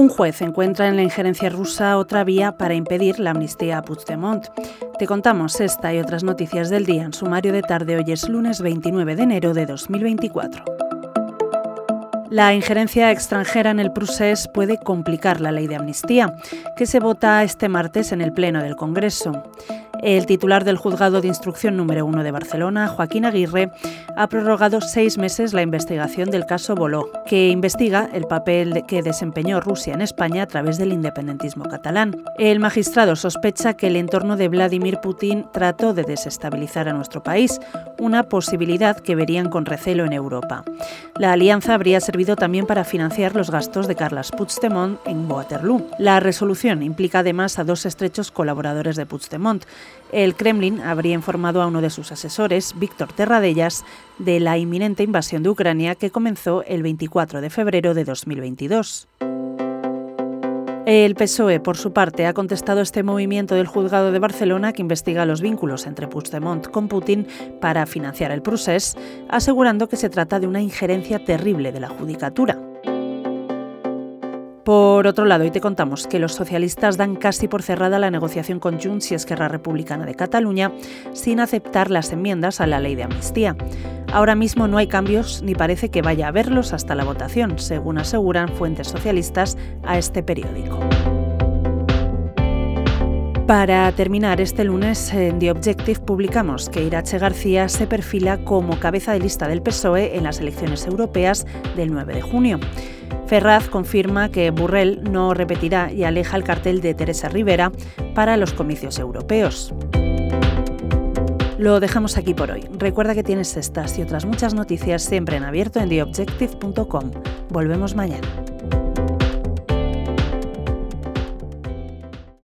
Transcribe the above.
Un juez encuentra en la injerencia rusa otra vía para impedir la amnistía a Puigdemont. Te contamos esta y otras noticias del día en sumario de tarde. Hoy es lunes 29 de enero de 2024. La injerencia extranjera en el procés puede complicar la ley de amnistía, que se vota este martes en el Pleno del Congreso. El titular del Juzgado de Instrucción número 1 de Barcelona, Joaquín Aguirre, ha prorrogado seis meses la investigación del caso Boló, que investiga el papel que desempeñó Rusia en España a través del independentismo catalán. El magistrado sospecha que el entorno de Vladimir Putin trató de desestabilizar a nuestro país, una posibilidad que verían con recelo en Europa. La alianza habría servido también para financiar los gastos de Carles Puigdemont en Waterloo. La resolución implica además a dos estrechos colaboradores de Puigdemont, el Kremlin habría informado a uno de sus asesores, Víctor Terradellas, de la inminente invasión de Ucrania que comenzó el 24 de febrero de 2022. El PSOE, por su parte, ha contestado este movimiento del juzgado de Barcelona que investiga los vínculos entre Puigdemont con Putin para financiar el procés, asegurando que se trata de una injerencia terrible de la judicatura. Por otro lado, hoy te contamos que los socialistas dan casi por cerrada la negociación con Junts y Esquerra Republicana de Cataluña sin aceptar las enmiendas a la ley de amnistía. Ahora mismo no hay cambios ni parece que vaya a haberlos hasta la votación, según aseguran fuentes socialistas a este periódico. Para terminar, este lunes en The Objective publicamos que Irache García se perfila como cabeza de lista del PSOE en las elecciones europeas del 9 de junio. Ferraz confirma que Burrell no repetirá y aleja el cartel de Teresa Rivera para los comicios europeos. Lo dejamos aquí por hoy. Recuerda que tienes estas y otras muchas noticias siempre en abierto en theobjective.com. Volvemos mañana.